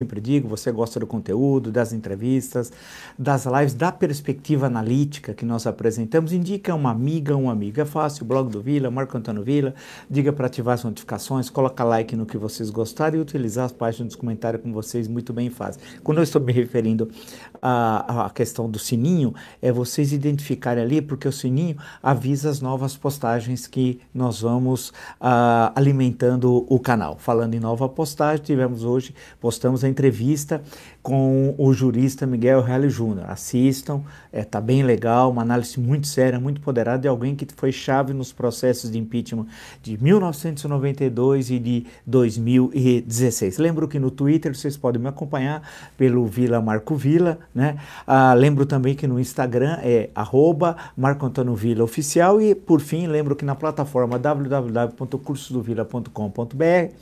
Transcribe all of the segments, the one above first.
sempre digo, você gosta do conteúdo, das entrevistas, das lives, da perspectiva analítica que nós apresentamos, indica uma amiga, um amigo. É fácil, blog do Vila, Marco Antônio Vila, diga para ativar as notificações, coloca like no que vocês gostarem e utilizar as páginas dos comentários como vocês muito bem fazem. Quando eu estou me referindo à, à questão do sininho, é vocês identificarem ali, porque o sininho avisa as novas postagens que nós vamos uh, alimentando o canal. Falando em nova postagem, tivemos hoje, postamos entrevista com o jurista Miguel Reale Júnior. Assistam, está é, tá bem legal, uma análise muito séria, muito poderosa de alguém que foi chave nos processos de impeachment de 1992 e de 2016. Lembro que no Twitter vocês podem me acompanhar pelo Vila Marco Vila, né? Ah, lembro também que no Instagram é arroba Marco Antônio Vila Oficial e por fim lembro que na plataforma www.cursodovila.com.br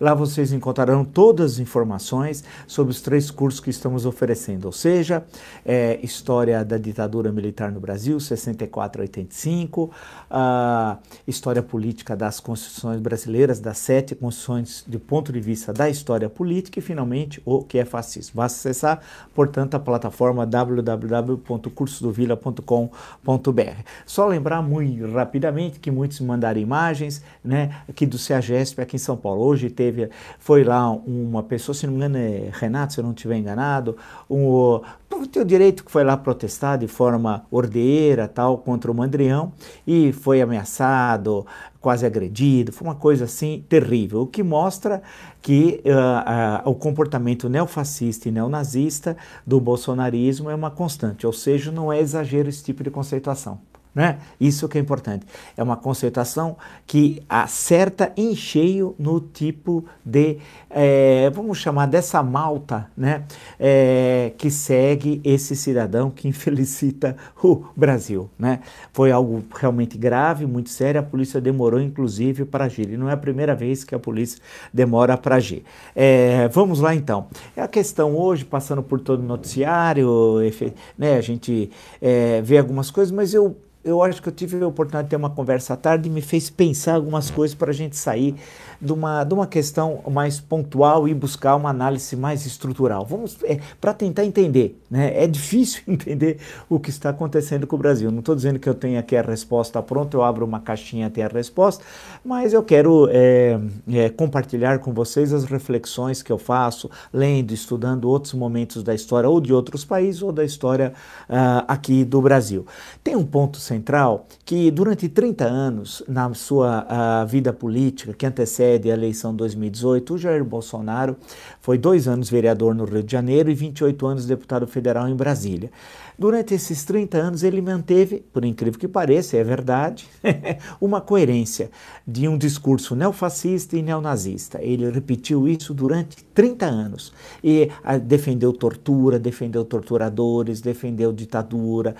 lá vocês encontrarão todas as informações sobre os três cursos curso que estamos oferecendo, ou seja, é, História da Ditadura Militar no Brasil, 64 a 85, a História Política das Constituições Brasileiras, das sete constituições do ponto de vista da história política e, finalmente, o que é fascismo. Basta acessar, portanto, a plataforma www.cursodovila.com.br. Só lembrar muito rapidamente que muitos mandaram imagens, né, aqui do CEAGESP aqui em São Paulo. Hoje teve, foi lá uma pessoa, se não me engano é Renato, se eu não enganado, um, o teu direito que foi lá protestar de forma ordeira, tal, contra o Mandrião e foi ameaçado, quase agredido, foi uma coisa assim terrível, o que mostra que uh, uh, o comportamento neofascista e neonazista do bolsonarismo é uma constante, ou seja, não é exagero esse tipo de conceituação. Né? Isso que é importante. É uma conceituação que acerta em cheio no tipo de, é, vamos chamar dessa malta, né? É, que segue esse cidadão que infelicita o Brasil. Né? Foi algo realmente grave, muito sério. A polícia demorou, inclusive, para agir. E não é a primeira vez que a polícia demora para agir. É, vamos lá então. É a questão hoje, passando por todo o noticiário, né? a gente vê algumas coisas, mas eu eu acho que eu tive a oportunidade de ter uma conversa à tarde e me fez pensar algumas coisas para a gente sair de uma, de uma questão mais pontual e buscar uma análise mais estrutural. Vamos é, para tentar entender. Né? É difícil entender o que está acontecendo com o Brasil. Não estou dizendo que eu tenho aqui a resposta pronta, eu abro uma caixinha até a resposta, mas eu quero é, é, compartilhar com vocês as reflexões que eu faço, lendo, estudando outros momentos da história, ou de outros países, ou da história uh, aqui do Brasil. Tem um ponto central que durante 30 anos na sua vida política, que antecede a eleição 2018, o Jair Bolsonaro foi dois anos vereador no Rio de Janeiro e 28 anos deputado federal em Brasília. Durante esses 30 anos, ele manteve, por incrível que pareça, é verdade, uma coerência de um discurso neofascista e neonazista. Ele repetiu isso durante 30 anos e ah, defendeu tortura, defendeu torturadores, defendeu ditadura,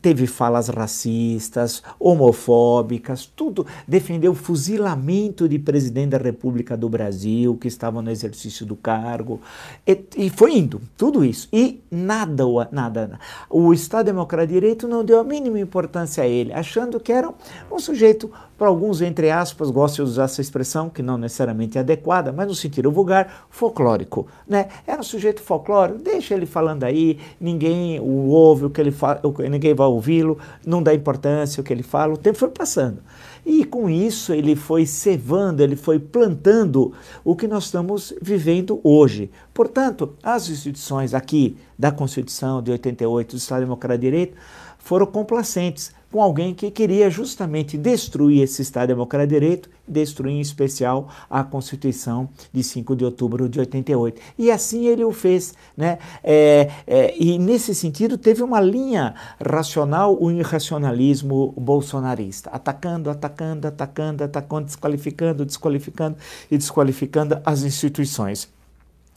teve falas racistas, homofóbicas, tudo. Defendeu o fuzilamento de presidente da República do Brasil, que estava no exercício do cargo, e, e foi indo, tudo isso. E nada, nada, o Estado Democrático de Direito não deu a mínima importância a ele, achando que era um sujeito para alguns, entre aspas, gostam de usar essa expressão, que não necessariamente é adequada, mas no sentido vulgar, folclórico. Né? Era um sujeito folclórico, deixa ele falando aí, ninguém o ouve, o que ele fala, ninguém vai ouvi-lo, não dá importância o que ele fala, o tempo foi passando. E com isso ele foi cevando, ele foi plantando o que nós estamos vivendo hoje. Portanto, as instituições aqui da Constituição de 88 do Estado Democrático de Direito foram complacentes com alguém que queria justamente destruir esse Estado Democrático de Direito, destruir em especial a Constituição de 5 de outubro de 88. E assim ele o fez. Né? É, é, e nesse sentido teve uma linha racional, o irracionalismo bolsonarista, atacando, atacando, atacando, atacando, desqualificando, desqualificando e desqualificando as instituições.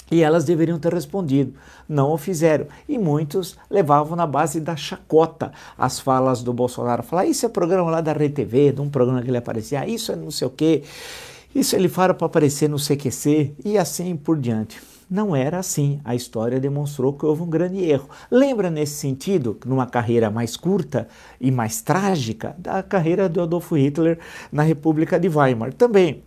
E elas deveriam ter respondido, não o fizeram. E muitos levavam na base da chacota as falas do Bolsonaro. Falar, isso é programa lá da RTV, de um programa que ele aparecia, ah, isso é não sei o quê, isso ele fala para aparecer no CQC e assim por diante. Não era assim. A história demonstrou que houve um grande erro. Lembra nesse sentido, numa carreira mais curta e mais trágica, da carreira do Adolfo Hitler na República de Weimar. Também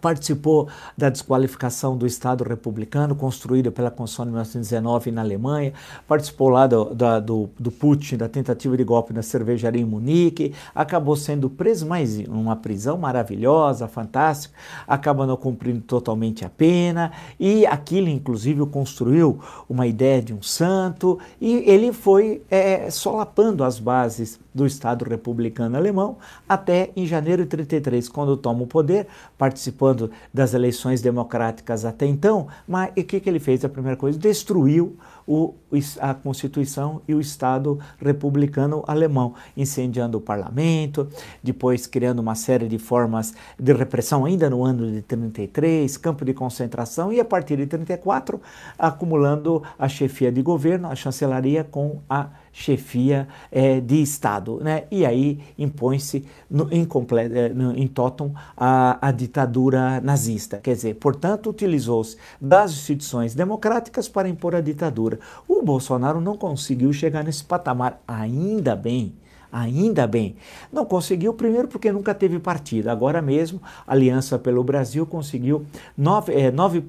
participou da desqualificação do Estado republicano, construída pela Constituição de 1919 na Alemanha, participou lá do, da, do, do Putin, da tentativa de golpe na cervejaria em Munique, acabou sendo preso, mas uma prisão maravilhosa, fantástica, acaba não cumprindo totalmente a pena, e aquilo, inclusive, construiu uma ideia de um santo, e ele foi é, solapando as bases do Estado republicano alemão até em janeiro de 33, quando toma o poder, participando das eleições democráticas até então. Mas o que, que ele fez? A primeira coisa, destruiu o, a Constituição e o Estado republicano alemão, incendiando o parlamento, depois criando uma série de formas de repressão ainda no ano de 33, campo de concentração e a partir de 34 acumulando a chefia de governo, a chancelaria com a chefia é, de Estado. Né? E aí impõe-se em, é, em totum a, a ditadura nazista. Quer dizer, portanto, utilizou-se das instituições democráticas para impor a ditadura. O Bolsonaro não conseguiu chegar nesse patamar, ainda bem Ainda bem. Não conseguiu, primeiro porque nunca teve partido. Agora mesmo, a Aliança pelo Brasil conseguiu 9%, é, 9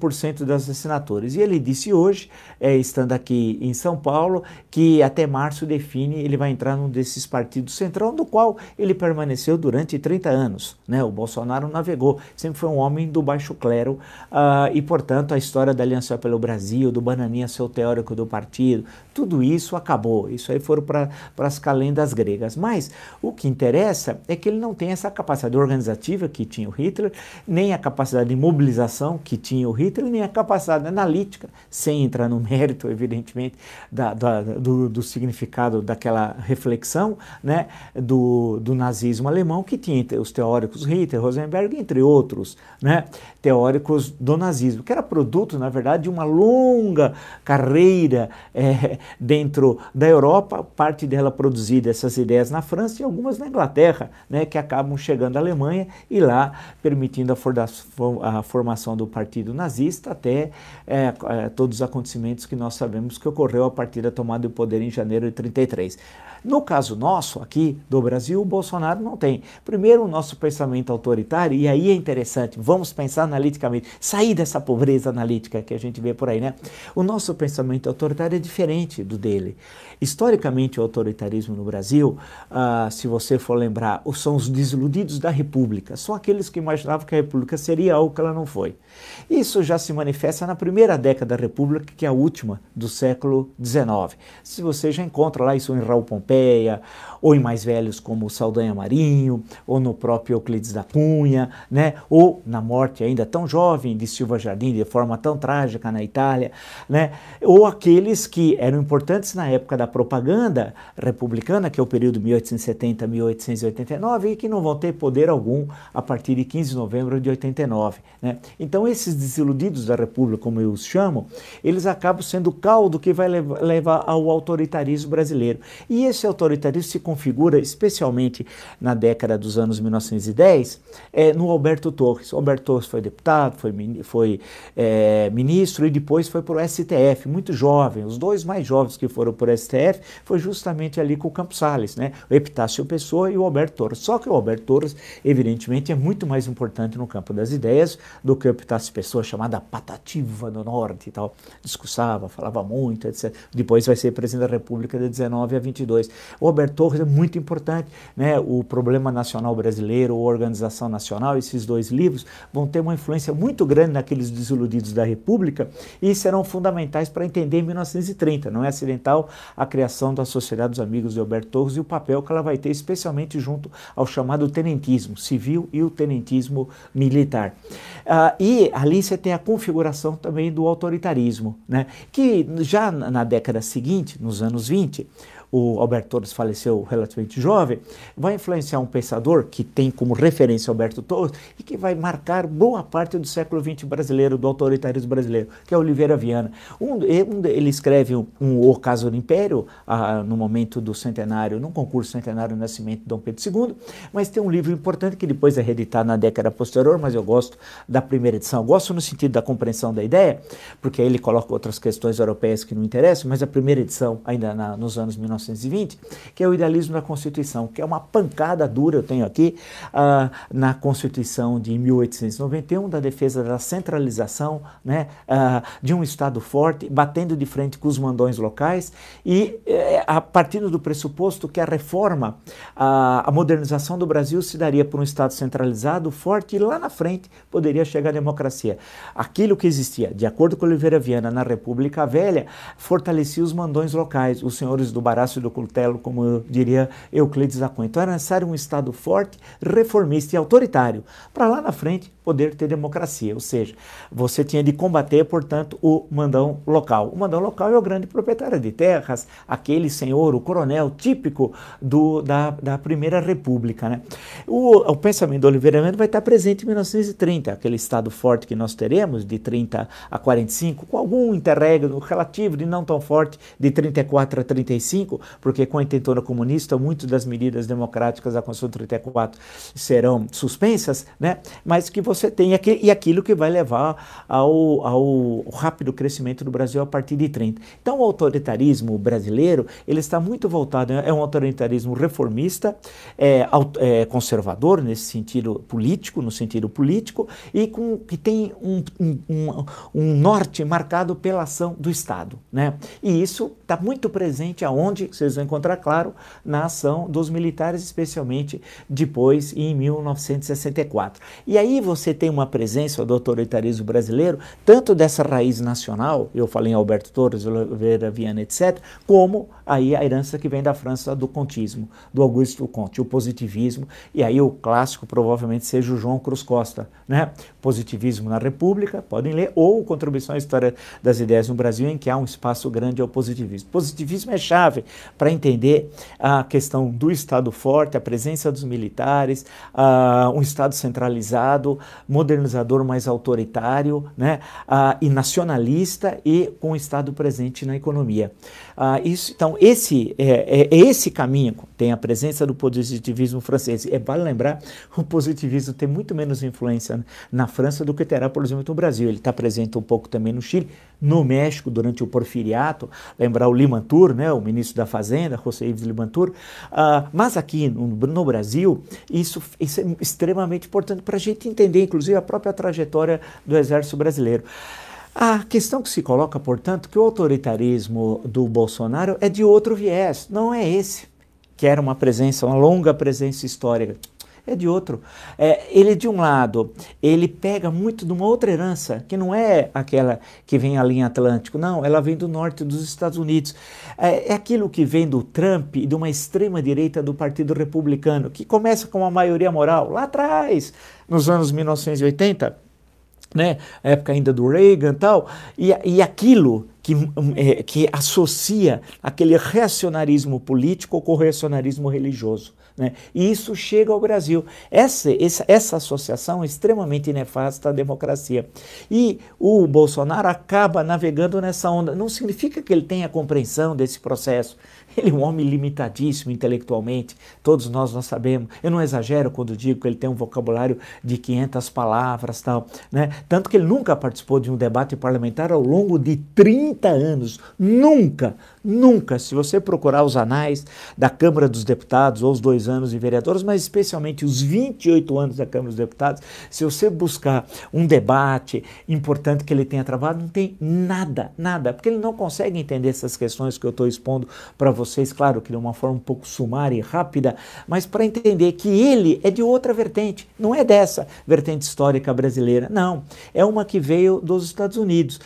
das assinaturas. E ele disse hoje, é, estando aqui em São Paulo, que até março define, ele vai entrar num desses partidos centrão, do qual ele permaneceu durante 30 anos. Né? O Bolsonaro navegou, sempre foi um homem do baixo clero uh, e, portanto, a história da Aliança pelo Brasil, do Bananinha ser o teórico do partido, tudo isso acabou. Isso aí foram para as calendas gregas. Mas o que interessa é que ele não tem essa capacidade organizativa que tinha o Hitler, nem a capacidade de mobilização que tinha o Hitler, nem a capacidade analítica, sem entrar no mérito, evidentemente, da, da, do, do, significado daquela reflexão né, do, do nazismo alemão, que tinha os teóricos Hitler, Rosenberg, entre outros né, teóricos do nazismo, que era produto, na verdade, de uma longa carreira é, dentro da Europa, parte dela produzida, essas ideias na França e algumas na Inglaterra, né, que acabam chegando à Alemanha e lá permitindo a, a formação do partido nazista até é, é, todos os acontecimentos que nós sabemos que ocorreu a partir da tomada do poder em janeiro de 33. No caso nosso, aqui do Brasil, o Bolsonaro não tem. Primeiro, o nosso pensamento autoritário, e aí é interessante, vamos pensar analiticamente, sair dessa pobreza analítica que a gente vê por aí, né? O nosso pensamento autoritário é diferente do dele. Historicamente, o autoritarismo no Brasil, ah, se você for lembrar, são os desiludidos da República, são aqueles que imaginavam que a República seria algo que ela não foi. Isso já se manifesta na primeira década da República, que é a última do século XIX. Se você já encontra lá isso em Raul Pompeia, ou em mais velhos como Saldanha Marinho, ou no próprio Euclides da Cunha, né? ou na morte ainda tão jovem de Silva Jardim, de forma tão trágica na Itália, né? ou aqueles que eram importantes na época da propaganda republicana, que é o período 1870-1889, e que não vão ter poder algum a partir de 15 de novembro de 89. Né? Então, esses desiludidos da República, como eu os chamo, eles acabam sendo o caldo que vai levar ao autoritarismo brasileiro. E esse autoritarismo se configura especialmente na década dos anos 1910 é, no Alberto Torres. O Alberto Torres foi deputado, foi, foi é, ministro e depois foi para o STF, muito jovem. Os dois mais jovens que foram para o STF foi justamente ali com o Campos Salles, né? o Epitácio Pessoa e o Alberto Torres. Só que o Alberto Torres, evidentemente, é muito mais importante no campo das ideias do que o Epitácio Pessoa, chamada Patativa do Norte e tal. Discursava, falava muito, etc. Depois vai ser presidente da República de 19 a 22. O Alberto Torres coisa muito importante, né? O Problema Nacional Brasileiro, ou Organização Nacional, esses dois livros vão ter uma influência muito grande naqueles desiludidos da República e serão fundamentais para entender em 1930. Não é acidental a criação da Sociedade dos Amigos de Alberto Torres e o papel que ela vai ter, especialmente junto ao chamado tenentismo civil e o tenentismo militar. Ah, e ali você tem a configuração também do autoritarismo, né? que já na década seguinte, nos anos 20, o Alberto Torres faleceu relativamente jovem, vai influenciar um pensador que tem como referência Alberto Torres e que vai marcar boa parte do século XX brasileiro, do autoritarismo brasileiro, que é Oliveira Viana. Um, ele escreve um, um O Caso do Império, ah, no momento do centenário, num concurso centenário do nascimento de Dom Pedro II, mas tem um livro importante que depois é reeditado na década posterior, mas eu gosto da primeira edição. Eu gosto no sentido da compreensão da ideia, porque aí ele coloca outras questões europeias que não interessam, mas a primeira edição, ainda na, nos anos 1900, 1920, que é o idealismo da Constituição, que é uma pancada dura, eu tenho aqui, uh, na Constituição de 1891, da defesa da centralização né, uh, de um Estado forte, batendo de frente com os mandões locais e uh, a partir do pressuposto que a reforma, a, a modernização do Brasil se daria por um Estado centralizado, forte, e lá na frente poderia chegar a democracia. Aquilo que existia, de acordo com Oliveira Viana, na República Velha, fortalecia os mandões locais, os senhores do Barácio do Cultelo, como diria Euclides da Cunha. Então era necessário um Estado forte, reformista e autoritário, para lá na frente poder ter democracia. Ou seja, você tinha de combater, portanto, o mandão local. O mandão local é o grande proprietário de terras, aquele senhor, o coronel típico do, da, da Primeira República. Né? O, o pensamento do Oliveira Mendes vai estar presente em 1930, aquele Estado forte que nós teremos, de 30 a 45, com algum interregno relativo de não tão forte, de 34 a 35, porque com a intentona comunista, muitas das medidas democráticas da Constituição 34 serão suspensas, né? mas que você você tem aqui, e aquilo que vai levar ao, ao rápido crescimento do Brasil a partir de 30. Então, o autoritarismo brasileiro ele está muito voltado, é um autoritarismo reformista, é, é conservador nesse sentido político, no sentido político, e com, que tem um, um, um, um norte marcado pela ação do Estado. Né? E isso está muito presente aonde, vocês vão encontrar claro, na ação dos militares, especialmente depois em 1964. E aí você tem uma presença do autoritarismo brasileiro, tanto dessa raiz nacional, eu falei em Alberto Torres, Oliveira Viana, etc., como aí a herança que vem da França do contismo, do Augusto Comte, o positivismo, e aí o clássico provavelmente seja o João Cruz Costa, né? Positivismo na República, podem ler, ou Contribuição à História das Ideias no Brasil, em que há um espaço grande ao positivismo. Positivismo é chave para entender a questão do Estado forte, a presença dos militares, uh, um Estado centralizado, modernizador mais autoritário né, uh, e nacionalista e com o Estado presente na economia. Uh, isso, então, esse é, é, é, esse caminho, tem a presença do positivismo francês. É vale lembrar, o positivismo tem muito menos influência na França do que terá, por exemplo, no Brasil. Ele está presente um pouco também no Chile, no México, durante o porfiriato, lembrar o Limantur, né, o ministro da Fazenda, José Ives Limantur, uh, mas aqui no, no Brasil, isso, isso, é extremamente importante para a gente entender, inclusive, a própria trajetória do Exército Brasileiro. A questão que se coloca, portanto, que o autoritarismo do Bolsonaro é de outro viés, não é esse, que era uma presença, uma longa presença histórica é de outro. É, ele, de um lado, ele pega muito de uma outra herança, que não é aquela que vem ali em Atlântico, não, ela vem do norte dos Estados Unidos. É, é aquilo que vem do Trump e de uma extrema-direita do Partido Republicano, que começa com uma maioria moral lá atrás, nos anos 1980 né, época ainda do Reagan e tal, e aquilo que, é, que associa aquele reacionarismo político com o reacionarismo religioso. Né? E isso chega ao Brasil. Essa, essa, essa associação é extremamente nefasta à democracia. E o Bolsonaro acaba navegando nessa onda. Não significa que ele tenha compreensão desse processo. Ele é um homem limitadíssimo intelectualmente, todos nós nós sabemos. Eu não exagero quando digo que ele tem um vocabulário de 500 palavras, tal, né? Tanto que ele nunca participou de um debate parlamentar ao longo de 30 anos, nunca, Nunca, se você procurar os anais da Câmara dos Deputados, ou os dois anos de vereadores, mas especialmente os 28 anos da Câmara dos Deputados, se você buscar um debate importante que ele tenha travado, não tem nada, nada, porque ele não consegue entender essas questões que eu estou expondo para vocês, claro que de uma forma um pouco sumária e rápida, mas para entender que ele é de outra vertente, não é dessa vertente histórica brasileira, não, é uma que veio dos Estados Unidos.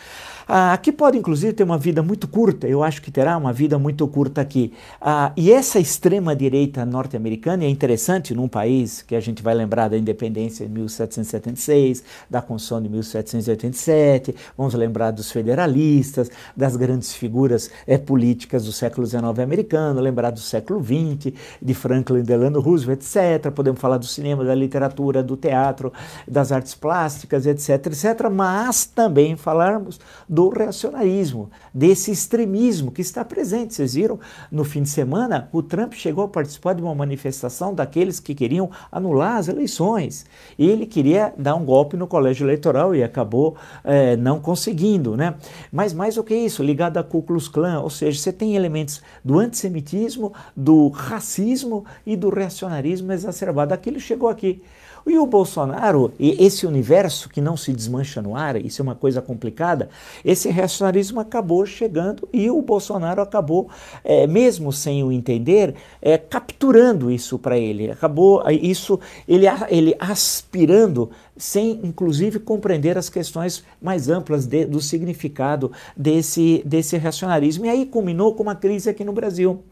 Ah, aqui pode, inclusive, ter uma vida muito curta, eu acho que terá uma vida muito curta aqui. Ah, e essa extrema-direita norte-americana é interessante num país que a gente vai lembrar da independência de 1776, da Constituição de 1787, vamos lembrar dos federalistas, das grandes figuras é, políticas do século XIX americano, lembrar do século XX, de Franklin Delano Roosevelt, etc. Podemos falar do cinema, da literatura, do teatro, das artes plásticas, etc., etc., mas também falarmos do reacionarismo, desse extremismo que está presente. Vocês viram, no fim de semana, o Trump chegou a participar de uma manifestação daqueles que queriam anular as eleições. Ele queria dar um golpe no colégio eleitoral e acabou é, não conseguindo. Né? Mas mais do que isso, ligado a Ku Klux Klan, ou seja, você tem elementos do antissemitismo, do racismo e do reacionarismo exacerbado. Aquilo chegou aqui. E o Bolsonaro, e esse universo que não se desmancha no ar, isso é uma coisa complicada, esse reacionarismo acabou chegando e o Bolsonaro acabou, é, mesmo sem o entender, é, capturando isso para ele. Acabou isso, ele, ele aspirando sem inclusive compreender as questões mais amplas de, do significado desse, desse racionalismo. E aí culminou com uma crise aqui no Brasil,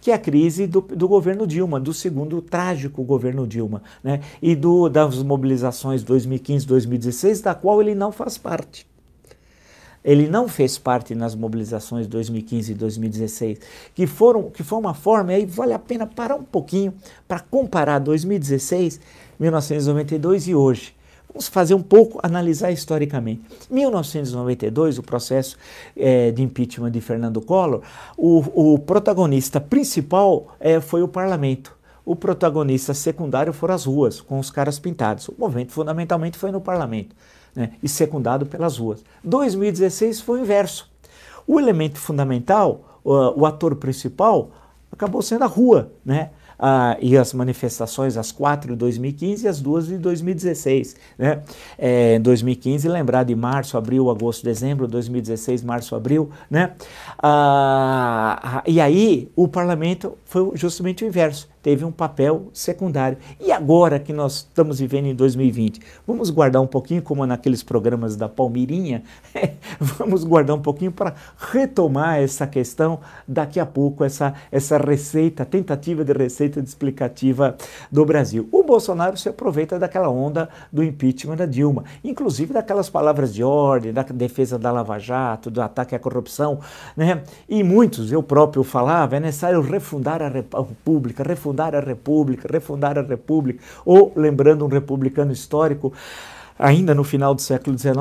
que é a crise do, do governo Dilma, do segundo trágico governo Dilma, né? e do, das mobilizações 2015-2016, da qual ele não faz parte. Ele não fez parte nas mobilizações 2015 e 2016, que foram que foi uma forma, e aí vale a pena parar um pouquinho para comparar 2016, 1992 e hoje. Vamos fazer um pouco, analisar historicamente. 1992, o processo é, de impeachment de Fernando Collor, o, o protagonista principal é, foi o parlamento. O protagonista secundário foram as ruas, com os caras pintados. O movimento fundamentalmente foi no parlamento né, e secundado pelas ruas. 2016 foi o inverso. O elemento fundamental, o, o ator principal, acabou sendo a rua, né? Ah, e as manifestações, as quatro de 2015 e as duas de 2016. Né? É, em 2015, lembrar de março, abril, agosto, dezembro, 2016, março, abril. Né? Ah, e aí o parlamento foi justamente o inverso teve um papel secundário. E agora que nós estamos vivendo em 2020, vamos guardar um pouquinho, como naqueles programas da Palmirinha, vamos guardar um pouquinho para retomar essa questão daqui a pouco, essa, essa receita, tentativa de receita de explicativa do Brasil. O Bolsonaro se aproveita daquela onda do impeachment da Dilma, inclusive daquelas palavras de ordem, da defesa da Lava Jato, do ataque à corrupção, né? E muitos, eu próprio falava, é necessário refundar a República, refundar refundar a República, refundar a República, ou lembrando um republicano histórico, ainda no final do século XIX,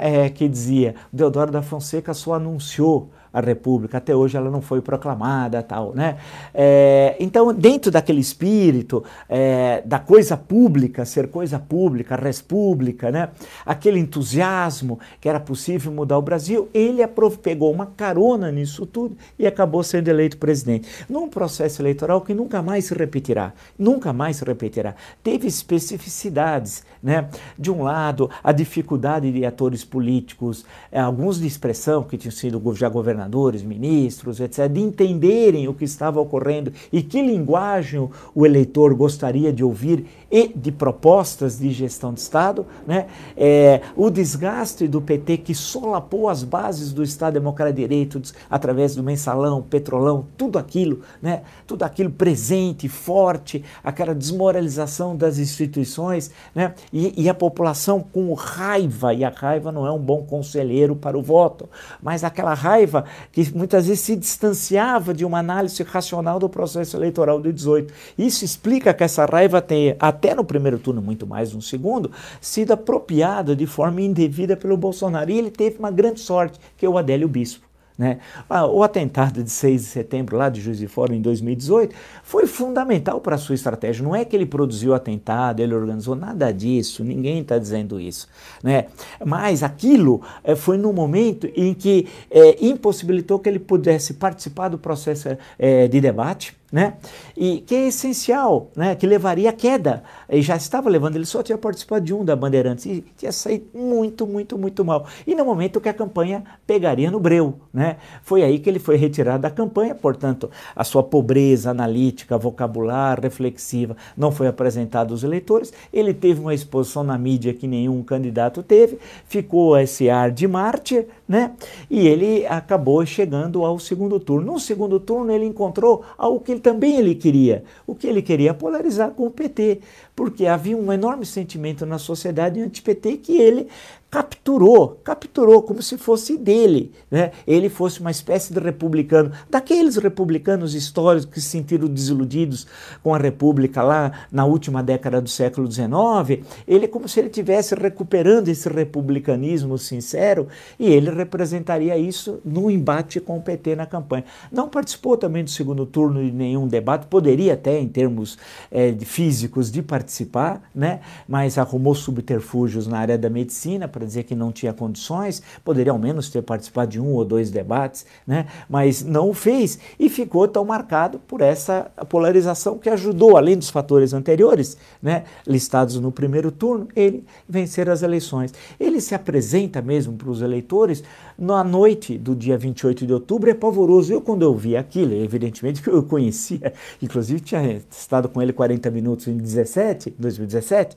é, que dizia: Deodoro da Fonseca só anunciou a República. Até hoje ela não foi proclamada, tal, né? É, então, dentro daquele espírito é, da coisa pública, ser coisa pública, res pública, né? Aquele entusiasmo que era possível mudar o Brasil, ele pegou uma carona nisso tudo e acabou sendo eleito presidente. Num processo eleitoral que nunca mais se repetirá, nunca mais se repetirá. Teve especificidades, né? De um lado, a dificuldade de atores políticos, é, alguns de expressão que tinham sido já governadores governadores, ministros, etc., de entenderem o que estava ocorrendo e que linguagem o eleitor gostaria de ouvir e de propostas de gestão de Estado, né? É, o desgaste do PT que solapou as bases do Estado Democrático de Direito através do mensalão, petrolão, tudo aquilo, né? tudo aquilo presente, forte, aquela desmoralização das instituições, né? e, e a população com raiva, e a raiva não é um bom conselheiro para o voto, mas aquela raiva que muitas vezes se distanciava de uma análise racional do processo eleitoral de 18. Isso explica que essa raiva tenha, até no primeiro turno, muito mais no segundo, sido apropriada de forma indevida pelo Bolsonaro. E ele teve uma grande sorte, que é o Adélio Bispo. Né? Ah, o atentado de 6 de setembro, lá de Juiz de Fora, em 2018, foi fundamental para a sua estratégia. Não é que ele produziu o atentado, ele organizou nada disso, ninguém está dizendo isso. Né? Mas aquilo é, foi no momento em que é, impossibilitou que ele pudesse participar do processo é, de debate né? E que é essencial, né? Que levaria à queda. E já estava levando, ele só tinha participado de um da Bandeirantes e tinha saído muito, muito, muito mal. E no momento que a campanha pegaria no breu, né? Foi aí que ele foi retirado da campanha, portanto, a sua pobreza analítica, vocabular, reflexiva não foi apresentada aos eleitores. Ele teve uma exposição na mídia que nenhum candidato teve, ficou esse ar de mártir, né? E ele acabou chegando ao segundo turno. No segundo turno ele encontrou algo que ele também ele queria. O que ele queria polarizar com o PT, porque havia um enorme sentimento na sociedade anti-PT que ele capturou, capturou como se fosse dele, né? Ele fosse uma espécie de republicano, daqueles republicanos históricos que se sentiram desiludidos com a República lá na última década do século XIX. Ele como se ele estivesse recuperando esse republicanismo sincero e ele representaria isso no embate com o PT na campanha. Não participou também do segundo turno de nenhum debate, poderia até em termos é, físicos de participar, né? Mas arrumou subterfúgios na área da medicina para dizer que não tinha condições, poderia ao menos ter participado de um ou dois debates, né? mas não o fez e ficou tão marcado por essa polarização que ajudou, além dos fatores anteriores, né? listados no primeiro turno, ele vencer as eleições. Ele se apresenta mesmo para os eleitores na noite do dia 28 de outubro, é pavoroso. Eu, quando eu vi aquilo, evidentemente que eu conhecia, inclusive tinha estado com ele 40 minutos em 17, 2017,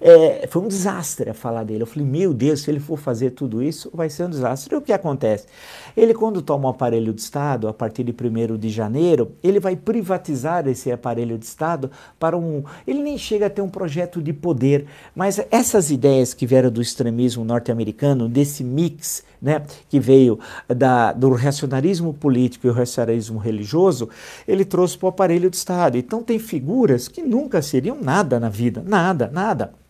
é, foi um desastre a falar dele. Eu falei, meu Deus, se ele for fazer tudo isso, vai ser um desastre. E o que acontece? Ele, quando toma o aparelho de Estado, a partir de 1 de janeiro, ele vai privatizar esse aparelho de Estado para um. Ele nem chega a ter um projeto de poder, mas essas ideias que vieram do extremismo norte-americano, desse mix né, que veio da, do racionalismo político e o racionalismo religioso, ele trouxe para o aparelho de Estado. Então, tem figuras que nunca seriam nada na vida, nada, nada.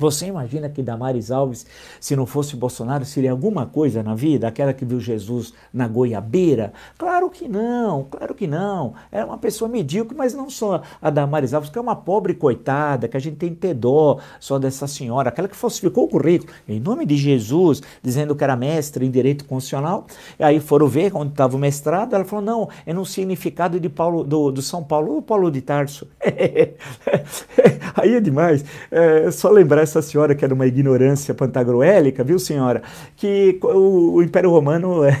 Você imagina que Damares Alves, se não fosse Bolsonaro, seria alguma coisa na vida? Aquela que viu Jesus na goiabeira? Claro que não, claro que não. Era uma pessoa medíocre, mas não só a Damares Alves, que é uma pobre coitada, que a gente tem que ter dó só dessa senhora, aquela que falsificou o currículo, em nome de Jesus, dizendo que era mestre em direito constitucional. Aí foram ver onde estava o mestrado, ela falou: não, é no significado de Paulo, do, do São Paulo, o Paulo de Tarso. aí é demais. É só lembrar essa senhora que era uma ignorância pantagruélica, viu senhora, que o, o Império Romano é,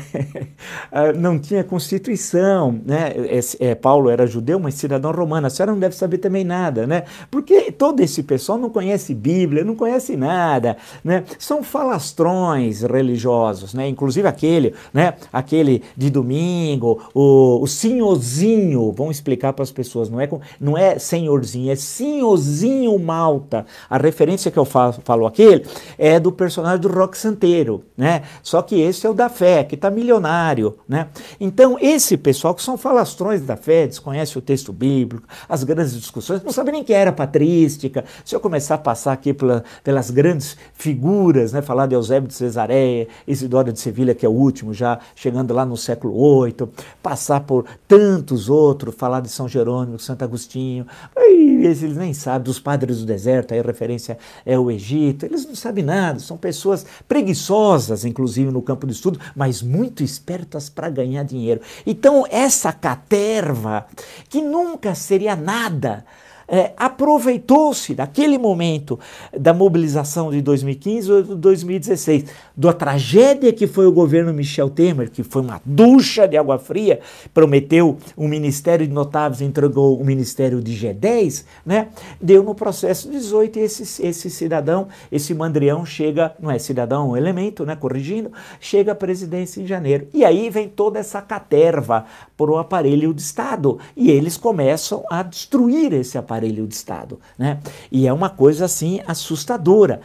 não tinha constituição, né? É, é, Paulo era judeu, mas cidadão romano. A senhora não deve saber também nada, né? Porque todo esse pessoal não conhece Bíblia, não conhece nada, né? São falastrões religiosos, né? Inclusive aquele, né? Aquele de domingo, o, o senhorzinho, vamos explicar para as pessoas, não é, não é senhorzinho, é senhorzinho malta. A referência que eu falo, falo aquele, é do personagem do Rock Santeiro, né? Só que esse é o da fé, que está milionário, né? Então, esse pessoal que são falastrões da fé, desconhece o texto bíblico, as grandes discussões, não sabe nem que era patrística. Se eu começar a passar aqui pela, pelas grandes figuras, né? Falar de Eusébio de Cesareia, Isidoro de Sevilha, que é o último, já chegando lá no século VIII, passar por tantos outros, falar de São Jerônimo, Santo Agostinho, aí eles nem sabem, dos padres do deserto, aí referência é o Egito, eles não sabem nada, são pessoas preguiçosas, inclusive no campo de estudo, mas muito espertas para ganhar dinheiro. Então, essa caterva, que nunca seria nada, é, aproveitou-se daquele momento da mobilização de 2015 ou 2016, da tragédia que foi o governo Michel Temer, que foi uma ducha de água fria, prometeu um ministério de notáveis, entregou o ministério de G10, né? deu no processo 18 e esse, esse cidadão, esse mandrião chega, não é cidadão, é um elemento, né? corrigindo, chega à presidência em janeiro. E aí vem toda essa caterva para o aparelho de Estado, e eles começam a destruir esse aparelho de Estado. Né? E é uma coisa assim assustadora.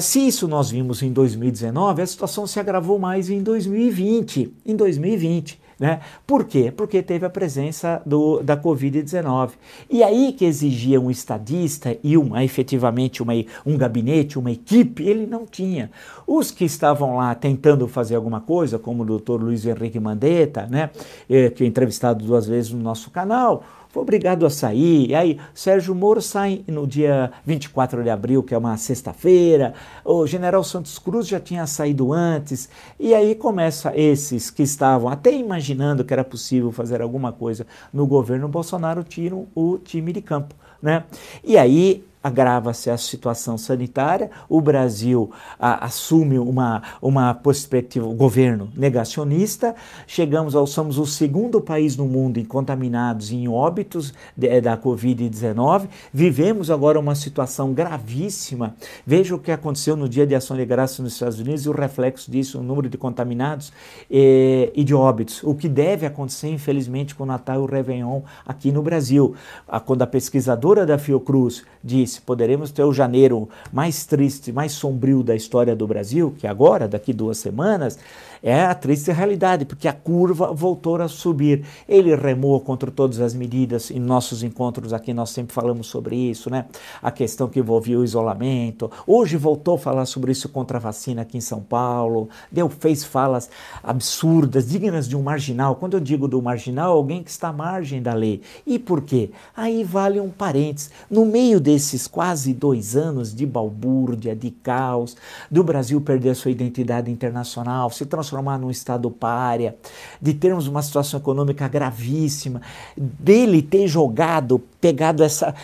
Se isso nós vimos em 2019, a situação se agravou mais em 2020. Em 2020. Né? Por quê? Porque teve a presença do, da Covid-19. E aí que exigia um estadista e uma, efetivamente uma, um gabinete, uma equipe, ele não tinha. Os que estavam lá tentando fazer alguma coisa, como o doutor Luiz Henrique Mandetta, né? Eh, que é entrevistado duas vezes no nosso canal, foi obrigado a sair. E aí, Sérgio Moro sai no dia 24 de abril, que é uma sexta-feira. O general Santos Cruz já tinha saído antes. E aí começa esses que estavam até imaginando que era possível fazer alguma coisa no governo Bolsonaro, tiram o time de campo. Né? E aí agrava-se a situação sanitária, o Brasil a, assume uma, uma perspectiva, o governo negacionista, chegamos ao, somos o segundo país no mundo em contaminados em óbitos de, eh, da Covid-19, vivemos agora uma situação gravíssima, veja o que aconteceu no dia de ação de graças nos Estados Unidos e o reflexo disso, o número de contaminados eh, e de óbitos, o que deve acontecer infelizmente com o Natal e o Réveillon aqui no Brasil, a, quando a pesquisadora da Fiocruz disse disse, poderemos ter o janeiro mais triste, mais sombrio da história do Brasil, que agora, daqui duas semanas, é a triste realidade, porque a curva voltou a subir. Ele remou contra todas as medidas, em nossos encontros aqui nós sempre falamos sobre isso, né? A questão que envolvia o isolamento. Hoje voltou a falar sobre isso contra a vacina aqui em São Paulo. Deu, fez falas absurdas, dignas de um marginal. Quando eu digo do marginal, alguém que está à margem da lei. E por quê? Aí vale um parênteses. No meio desses quase dois anos de balbúrdia, de caos, do Brasil perder a sua identidade internacional, se transformar transformar num Estado párea, de termos uma situação econômica gravíssima, dele ter jogado, pegado essa,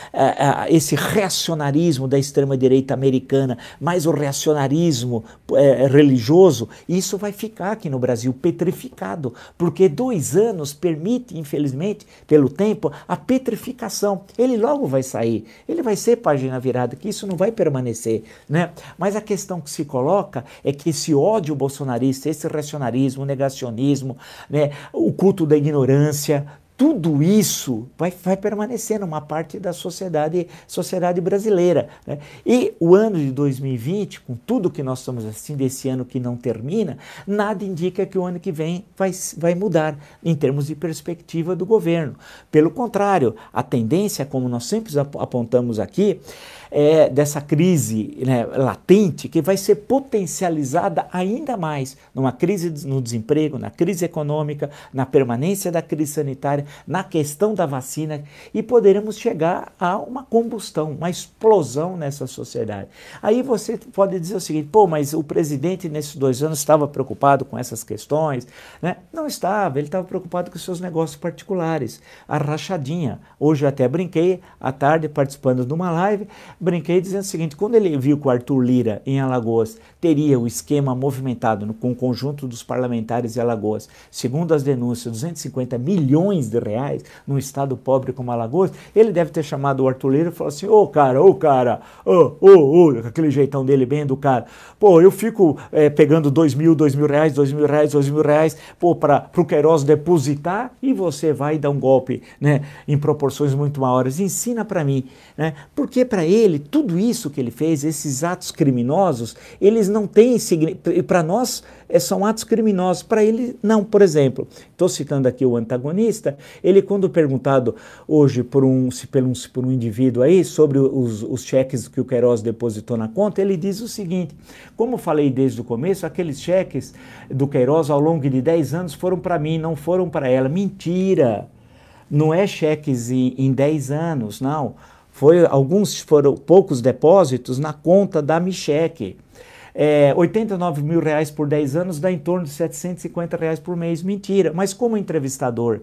esse reacionarismo da extrema-direita americana, mais o reacionarismo uh, religioso, isso vai ficar aqui no Brasil petrificado, porque dois anos permite, infelizmente, pelo tempo, a petrificação. Ele logo vai sair, ele vai ser página virada, que isso não vai permanecer. Né? Mas a questão que se coloca é que esse ódio bolsonarista, esse racionalismo, o negacionismo, né, o culto da ignorância, tudo isso vai, vai permanecer numa parte da sociedade, sociedade brasileira. Né? E o ano de 2020, com tudo que nós estamos assim desse ano que não termina, nada indica que o ano que vem vai, vai mudar em termos de perspectiva do governo. Pelo contrário, a tendência, como nós sempre apontamos aqui, é, dessa crise né, latente que vai ser potencializada ainda mais numa crise no desemprego, na crise econômica, na permanência da crise sanitária, na questão da vacina e poderemos chegar a uma combustão, uma explosão nessa sociedade. Aí você pode dizer o seguinte: pô, mas o presidente nesses dois anos estava preocupado com essas questões? Né? Não estava, ele estava preocupado com seus negócios particulares, a rachadinha. Hoje eu até brinquei à tarde participando de uma live brinquei dizendo o seguinte: quando ele viu que o Arthur Lira em Alagoas teria o esquema movimentado no, com o conjunto dos parlamentares de Alagoas, segundo as denúncias, 250 milhões de reais num estado pobre como Alagoas, ele deve ter chamado o Arthur Lira e falou assim: ô oh, cara, ô oh, cara, ô, ô, ô, aquele jeitão dele bem educado, pô, eu fico é, pegando dois mil, dois mil reais, dois mil reais, dois mil reais, pô, para o Queiroz depositar e você vai dar um golpe, né, em proporções muito maiores. Ensina para mim, né, porque para ele ele, tudo isso que ele fez, esses atos criminosos, eles não têm para nós é, são atos criminosos, para ele não. Por exemplo, estou citando aqui o antagonista, ele quando perguntado hoje por um, por um, por um indivíduo aí sobre os, os cheques que o Queiroz depositou na conta, ele diz o seguinte, como falei desde o começo, aqueles cheques do Queiroz ao longo de 10 anos foram para mim, não foram para ela. Mentira! Não é cheques em, em 10 anos, não foi, alguns foram poucos depósitos na conta da Micheque. É, 89 mil reais por 10 anos dá em torno de 750 reais por mês. Mentira, mas como entrevistador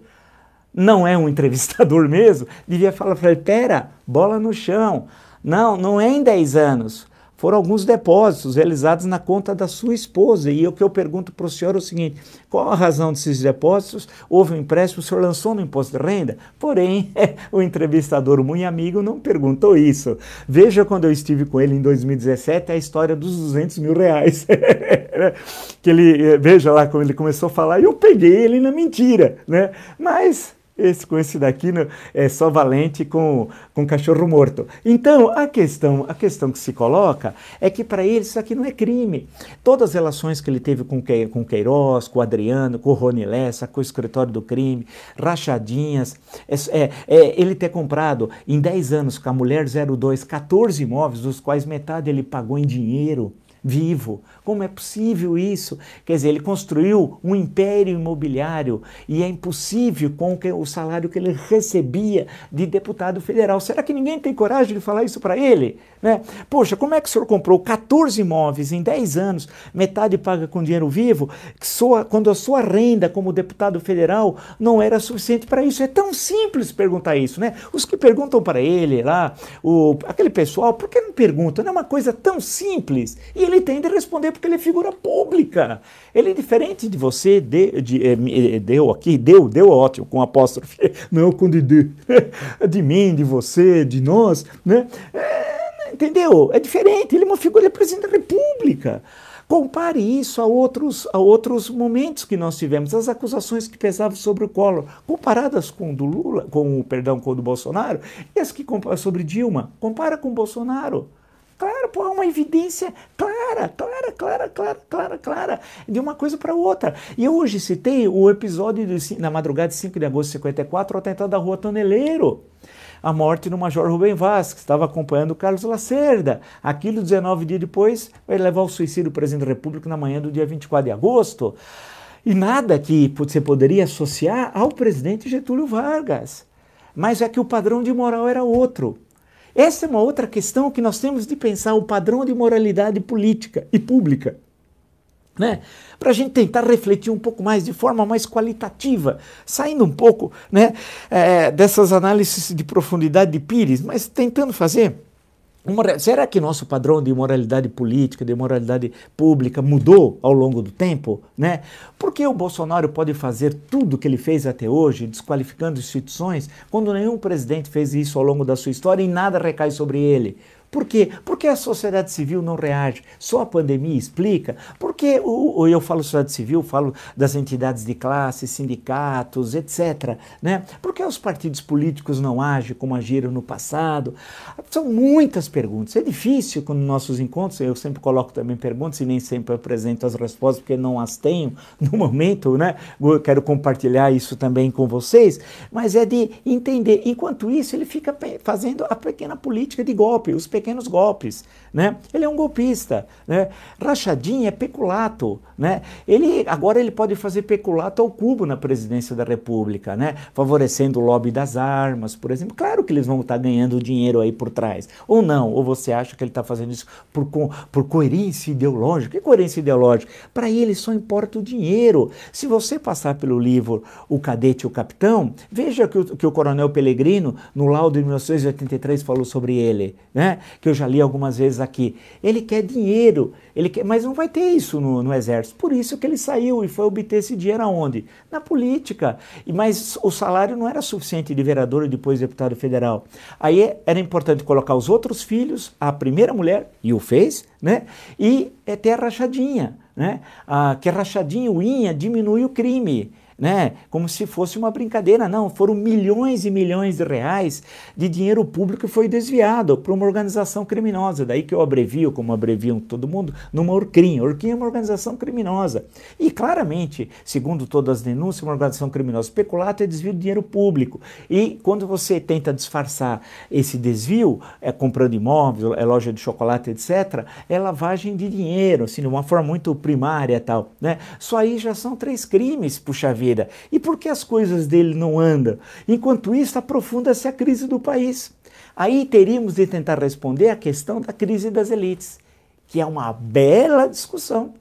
não é um entrevistador mesmo, devia falar para ele, pera, bola no chão. Não, não é em 10 anos foram alguns depósitos realizados na conta da sua esposa. E o que eu pergunto para o senhor é o seguinte: qual a razão desses depósitos? Houve um empréstimo, o senhor lançou no imposto de renda? Porém, o entrevistador muito amigo não perguntou isso. Veja quando eu estive com ele em 2017 a história dos 200 mil reais. que ele, eh, veja lá como ele começou a falar, e eu peguei ele na mentira, né? Mas esse com esse daqui né, é só valente com, com cachorro morto. Então, a questão, a questão que se coloca é que para ele isso aqui não é crime. Todas as relações que ele teve com, com Queiroz, com Adriano, com Rony Lessa, com o escritório do crime, rachadinhas, é, é, é, ele ter comprado em 10 anos com a mulher 02 14 imóveis, dos quais metade ele pagou em dinheiro vivo. Como é possível isso? Quer dizer, ele construiu um império imobiliário e é impossível com o salário que ele recebia de deputado federal. Será que ninguém tem coragem de falar isso para ele? Né? Poxa, como é que o senhor comprou 14 imóveis em 10 anos, metade paga com dinheiro vivo, sua, quando a sua renda como deputado federal não era suficiente para isso? É tão simples perguntar isso, né? Os que perguntam para ele lá, o, aquele pessoal, por que não perguntam? Não é uma coisa tão simples. E ele tem de responder porque ele é figura pública. Ele é diferente de você, de, de, de, deu aqui, deu, deu ótimo, com apóstrofe, não com de, de, de mim, de você, de nós, né? É, entendeu? É diferente, ele é uma figura, ele é presidente da república. Compare isso a outros, a outros momentos que nós tivemos, as acusações que pesavam sobre o Collor, comparadas com o do Lula, com o perdão, com o do Bolsonaro, e as que sobre Dilma, compara com o Bolsonaro. Pô, é uma evidência clara, clara, clara, clara, clara, clara, de uma coisa para outra. E eu hoje citei o episódio de, na madrugada de 5 de agosto de 54, o atentado da rua Toneleiro a morte do Major Rubem Vaz, que estava acompanhando Carlos Lacerda. Aquilo, 19 dias depois, vai levar ao suicídio do presidente da República na manhã do dia 24 de agosto. E nada que você poderia associar ao presidente Getúlio Vargas. Mas é que o padrão de moral era outro. Essa é uma outra questão que nós temos de pensar, o padrão de moralidade política e pública. Né? Para a gente tentar refletir um pouco mais, de forma mais qualitativa, saindo um pouco né, é, dessas análises de profundidade de Pires, mas tentando fazer uma, será que nosso padrão de moralidade política, de moralidade pública mudou ao longo do tempo? Né? Por que o Bolsonaro pode fazer tudo o que ele fez até hoje, desqualificando instituições, quando nenhum presidente fez isso ao longo da sua história e nada recai sobre ele? Por quê? Porque a sociedade civil não reage. Só a pandemia explica. Porque o, eu falo sociedade civil, falo das entidades de classe, sindicatos, etc. Né? Porque os partidos políticos não agem como agiram no passado? São muitas perguntas. É difícil quando nossos encontros, eu sempre coloco também perguntas e nem sempre apresento as respostas porque não as tenho no momento, né? Eu quero compartilhar isso também com vocês, mas é de entender. Enquanto isso, ele fica fazendo a pequena política de golpe, os golpes. Né? Ele é um golpista. Né? Rachadinha é peculato. Né? Ele, agora ele pode fazer peculato ao cubo na presidência da República, né? favorecendo o lobby das armas, por exemplo. Claro que eles vão estar ganhando dinheiro aí por trás. Ou não, ou você acha que ele está fazendo isso por, por coerência ideológica? Que coerência ideológica? Para ele só importa o dinheiro. Se você passar pelo livro O Cadete e o Capitão, veja que o, que o Coronel Pellegrino, no laudo de 1983, falou sobre ele. Né? Que eu já li algumas vezes aqui. Ele quer dinheiro, ele quer, mas não vai ter isso no, no exército. Por isso que ele saiu e foi obter esse dinheiro aonde? Na política. Mas o salário não era suficiente de vereador e depois deputado federal. Aí era importante colocar os outros filhos, a primeira mulher, e o fez, né? E é ter a rachadinha. Né? Ah, que a rachadinha, o INHA, diminui o crime né? Como se fosse uma brincadeira. Não, foram milhões e milhões de reais de dinheiro público que foi desviado para uma organização criminosa. Daí que eu abrevio, como abreviam todo mundo, numa Orcrim. Orcrim é uma organização criminosa. E claramente, segundo todas as denúncias, uma organização criminosa. Peculato é desvio de dinheiro público. E quando você tenta disfarçar esse desvio, é comprando imóveis, é loja de chocolate, etc., é lavagem de dinheiro, assim, de uma forma muito primária tal. Né? Só aí já são três crimes, puxa vida E por que as coisas dele não andam? Enquanto isso, aprofunda-se a crise do país. Aí teríamos de tentar responder à questão da crise das elites, que é uma bela discussão.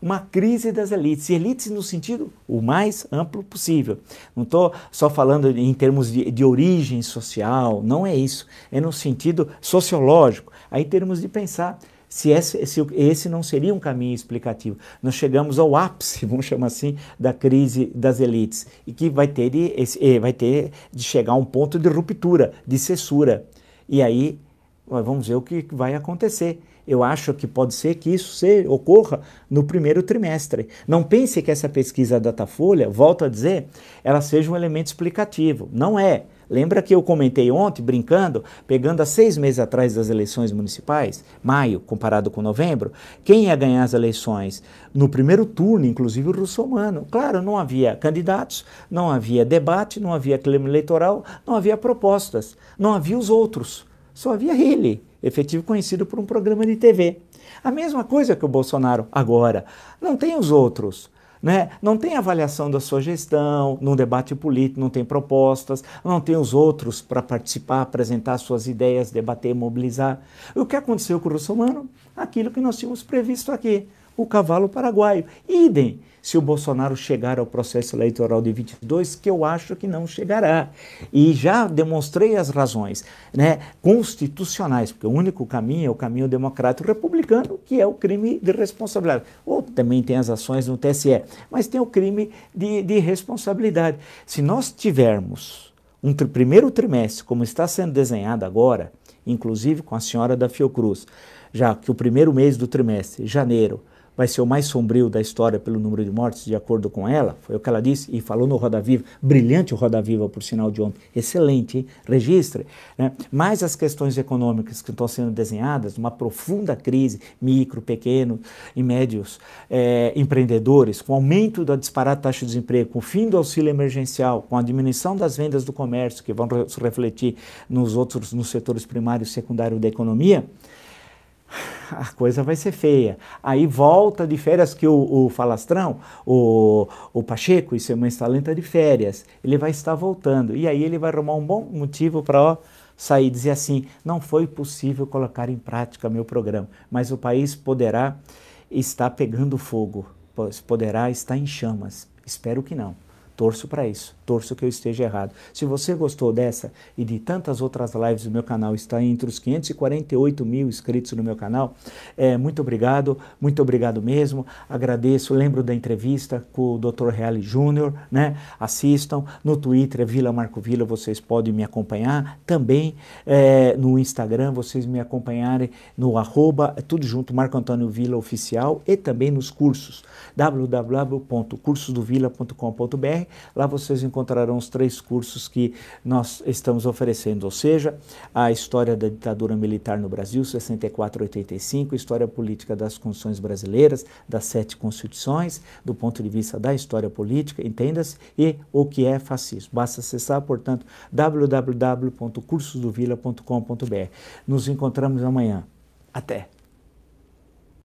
Uma crise das elites, e elites no sentido o mais amplo possível. Não estou só falando em termos de, de origem social, não é isso. É no sentido sociológico. Aí teremos de pensar se esse, se esse não seria um caminho explicativo. Nós chegamos ao ápice, vamos chamar assim, da crise das elites, e que vai ter esse, eh, vai ter de chegar a um ponto de ruptura, de cessura. E aí, vamos ver o que vai acontecer. Eu acho que pode ser que isso se, ocorra no primeiro trimestre. Não pense que essa pesquisa Datafolha, volto a dizer, ela seja um elemento explicativo. Não é. Lembra que eu comentei ontem, brincando, pegando há seis meses atrás das eleições municipais, maio comparado com novembro, quem ia ganhar as eleições? No primeiro turno, inclusive o russomano. Claro, não havia candidatos, não havia debate, não havia clima eleitoral, não havia propostas, não havia os outros, só havia ele, efetivo conhecido por um programa de TV. A mesma coisa que o Bolsonaro agora. Não tem os outros. Né? Não tem avaliação da sua gestão, no debate político não tem propostas, não tem os outros para participar, apresentar suas ideias, debater, mobilizar. O que aconteceu com o Russomano? Aquilo que nós tínhamos previsto aqui, o cavalo paraguaio. Idem se o Bolsonaro chegar ao processo eleitoral de 22, que eu acho que não chegará. E já demonstrei as razões né, constitucionais, porque o único caminho é o caminho democrático republicano, que é o crime de responsabilidade. Ou também tem as ações no TSE, mas tem o crime de, de responsabilidade. Se nós tivermos um tri primeiro trimestre, como está sendo desenhado agora, inclusive com a senhora da Fiocruz, já que o primeiro mês do trimestre, janeiro, vai ser o mais sombrio da história pelo número de mortes, de acordo com ela, foi o que ela disse e falou no Roda Viva, brilhante o Roda Viva, por sinal de ontem, excelente, hein? registre. Né? Mas as questões econômicas que estão sendo desenhadas, uma profunda crise, micro, pequeno e médios é, empreendedores, com aumento da disparada taxa de desemprego, com o fim do auxílio emergencial, com a diminuição das vendas do comércio, que vão se refletir nos outros, nos setores primário e secundário da economia, a coisa vai ser feia. Aí volta de férias que o, o falastrão, o, o Pacheco e seu mãe está lenta de férias, ele vai estar voltando. E aí ele vai arrumar um bom motivo para sair e dizer assim: não foi possível colocar em prática meu programa, mas o país poderá estar pegando fogo, poderá estar em chamas. Espero que não. Torço para isso, torço que eu esteja errado. Se você gostou dessa e de tantas outras lives do meu canal, está entre os 548 mil inscritos no meu canal, é, muito obrigado, muito obrigado mesmo. Agradeço, lembro da entrevista com o Dr. Reale Júnior, né? Assistam. No Twitter, Vila Marco Vila, vocês podem me acompanhar. Também é, no Instagram, vocês me acompanharem no arroba, tudo junto, Marco Antônio Vila Oficial e também nos cursos www.cursosdovila.com.br Lá vocês encontrarão os três cursos que nós estamos oferecendo, ou seja, a história da ditadura militar no Brasil, 64 a 85, história política das constituições brasileiras, das sete constituições, do ponto de vista da história política, entenda-se, e o que é fascismo. Basta acessar, portanto, www.cursosdovila.com.br. Nos encontramos amanhã. Até!